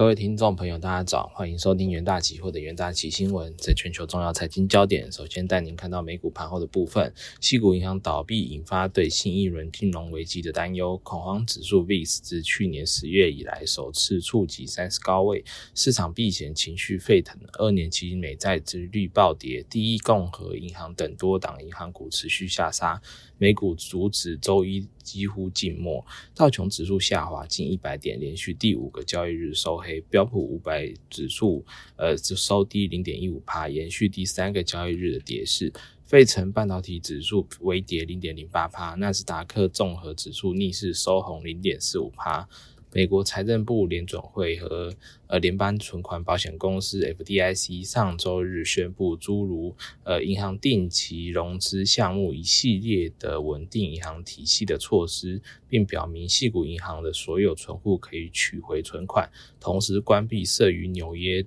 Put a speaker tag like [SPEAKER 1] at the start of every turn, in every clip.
[SPEAKER 1] 各位听众朋友，大家早，欢迎收听元大期货的元大期新闻。在全球重要财经焦点，首先带您看到美股盘后的部分。西股银行倒闭引发对新一轮金融危机的担忧，恐慌指数 VIX 自去年十月以来首次触及三十高位，市场避险情绪沸腾，二年期美债殖率暴跌，第一共和银行等多档银行股持续下杀。美股阻止周一几乎静默，道琼指数下滑近一百点，连续第五个交易日收黑。标普五百指数呃收低零点一五帕，延续第三个交易日的跌势。费城半导体指数微跌零点零八帕，纳斯达克综合指数逆势收红零点四五帕。美国财政部联准会和呃联邦存款保险公司 FDIC 上周日宣布，诸如呃银行定期融资项目一系列的稳定银行体系的措施，并表明系股银行的所有存户可以取回存款，同时关闭设于纽约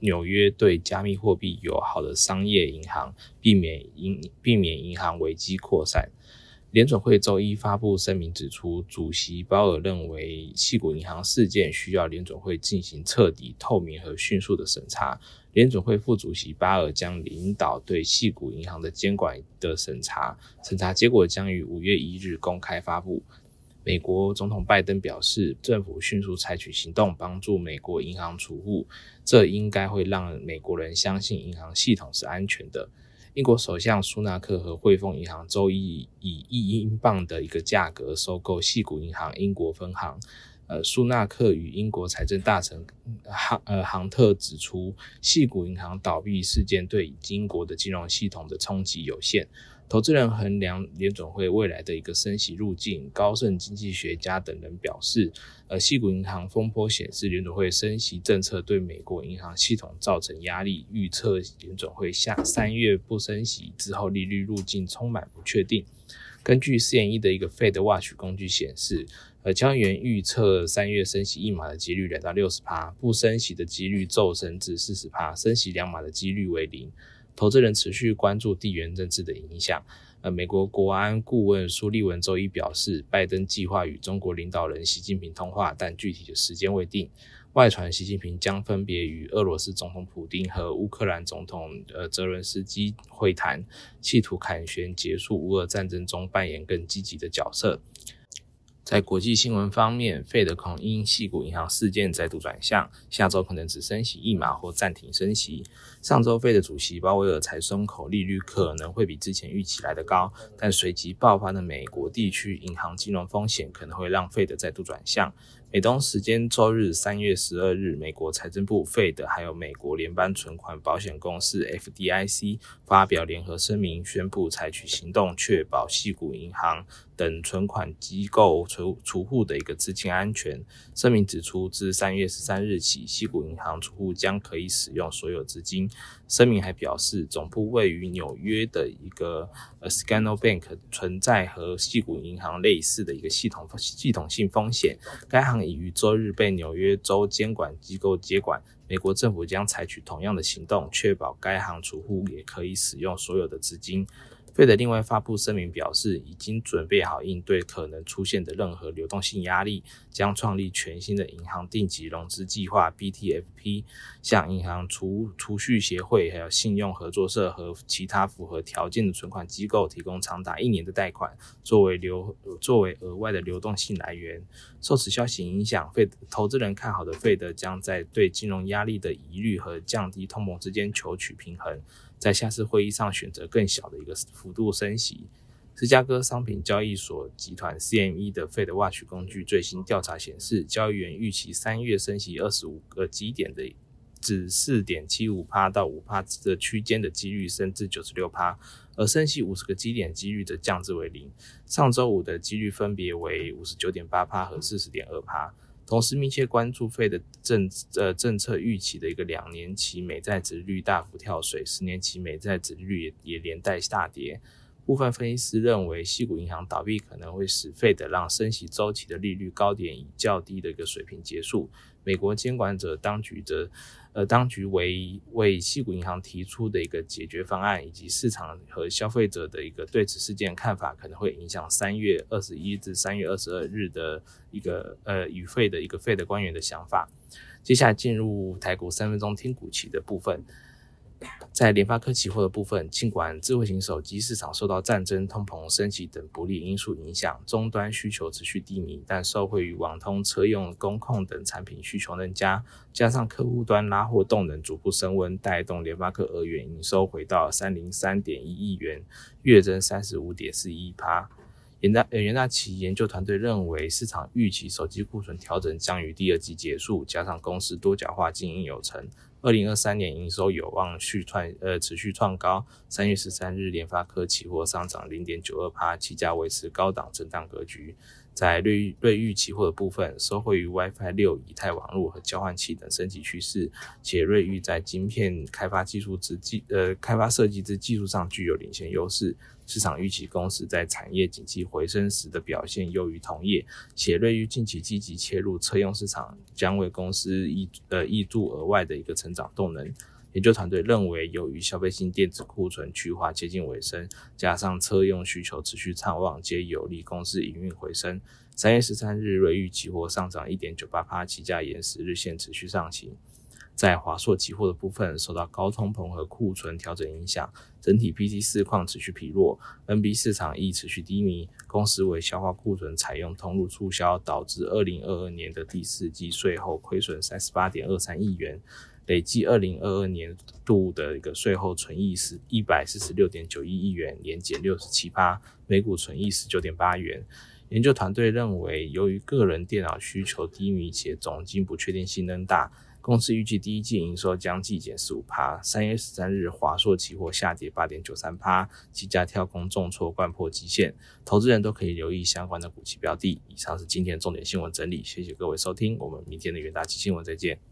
[SPEAKER 1] 纽约对加密货币友好的商业银行，避免银避免银行危机扩散。联准会周一发布声明指出，主席鲍尔认为，系股银行事件需要联准会进行彻底、透明和迅速的审查。联准会副主席巴尔将领导对系股银行的监管的审查，审查结果将于五月一日公开发布。美国总统拜登表示，政府迅速采取行动帮助美国银行储户，这应该会让美国人相信银行系统是安全的。英国首相苏纳克和汇丰银行周一以一英镑的一个价格收购细谷银行英国分行。呃，苏纳克与英国财政大臣杭呃杭特指出，细谷银行倒闭事件对英国的金融系统的冲击有限。投资人衡量联准会未来的一个升息路径，高盛经济学家等人表示，呃，细谷银行风波显示联准会升息政策对美国银行系统造成压力，预测联准会下三月不升息之后，利率路径充满不确定。根据四点一的一个 Fed Watch 工具显示，呃，交易员预测三月升息一码的几率来到六十趴，不升息的几率骤升至四十趴，升息两码的几率为零。投资人持续关注地缘政治的影响。呃，美国国安顾问苏利文周一表示，拜登计划与中国领导人习近平通话，但具体的时间未定。外传习近平将分别与俄罗斯总统普京和乌克兰总统呃泽伦斯基会谈，企图凯旋结束乌俄战争中扮演更积极的角色。在国际新闻方面，费德恐因系股银行事件再度转向，下周可能只升息一码或暂停升息。上周费的主席鲍威尔才松口，利率可能会比之前预期来得高，但随即爆发的美国地区银行金融风险可能会让费的再度转向。美东时间周日三月十二日，美国财政部、费德还有美国联邦存款保险公司 FDIC 发表联合声明，宣布采取行动，确保系股银行等存款机构储储户的一个资金安全。声明指出，自三月十三日起，系股银行储户将可以使用所有资金。声明还表示，总部位于纽约的一个 Scano Bank 存在和系股银行类似的一个系统系统性风险。该行已于周日被纽约州监管机构接管。美国政府将采取同样的行动，确保该行储户也可以使用所有的资金。费德另外发布声明表示，已经准备好应对可能出现的任何流动性压力，将创立全新的银行定级融资计划 （BTFP），向银行储储蓄协会、还有信用合作社和其他符合条件的存款机构提供长达一年的贷款，作为流作为额外的流动性来源。受此消息影响，费投资人看好的费德将在对金融压力的疑虑和降低通膨之间求取平衡。在下次会议上选择更小的一个幅度升息。芝加哥商品交易所集团 CME 的 Fed Watch 工具最新调查显示，交易员预期三月升息二十五个基点的至四点七五帕到五帕的区间的几率升至九十六帕，而升息五十个基点几率则降至为零。上周五的几率分别为五十九点八帕和四十点二帕。同时密切关注费的政呃政策预期的一个两年期美债值率大幅跳水，十年期美债值率也也连带下跌。部分分析师认为，西谷银行倒闭可能会使费的让升息周期的利率高点以较低的一个水平结束。美国监管者当局的，呃，当局为为西谷银行提出的一个解决方案，以及市场和消费者的一个对此事件看法，可能会影响三月二十一至三月二十二日的一个呃与费的一个费的官员的想法。接下来进入台股三分钟听股期的部分。在联发科期货的部分，尽管智慧型手机市场受到战争、通膨升级等不利因素影响，终端需求持续低迷，但受惠于网通、车用、工控等产品需求增加，加上客户端拉货动能逐步升温，带动联发科二月营收回到三零三点一亿元，月增三十五点四一趴。元大元大旗研究团队认为，市场预期手机库存调整将于第二季结束，加上公司多角化经营有成。二零二三年营收有望续创呃持续创高。三月十三日，联发科期货上涨零点九二帕，期价维持高档震荡格局。在瑞瑞昱期货的部分，受惠于 WiFi 六、以太网络和交换器等升级趋势，且瑞昱在晶片开发技术之技呃开发设计之技术上具有领先优势。市场预期公司在产业景气回升时的表现优于同业，且瑞昱近期积极切入车用市场，将为公司挹呃挹注额外的一个成长动能。研究团队认为，由于消费性电子库存去化接近尾声，加上车用需求持续畅旺，皆有利公司营运回升。三月十三日，瑞昱期货上涨一点九八帕，期价沿十日线持续上行。在华硕期货的部分，受到高通膨和库存调整影响，整体 PC 市况持续疲弱，NB 市场亦持续低迷。公司为消化库存，采用通路促销，导致二零二二年的第四季税后亏损三十八点二三亿元，累计二零二二年度的一个税后存益是一百四十六点九一亿元，年减六十七%，每股存益十九点八元。研究团队认为，由于个人电脑需求低迷且总金不确定性仍大。公司预计第一季营收将季减十五趴。三月十三日，华硕期货下跌八点九三趴，几家跳空重挫，贯破极限。投资人都可以留意相关的股期标的。以上是今天的重点新闻整理，谢谢各位收听，我们明天的元大期新闻再见。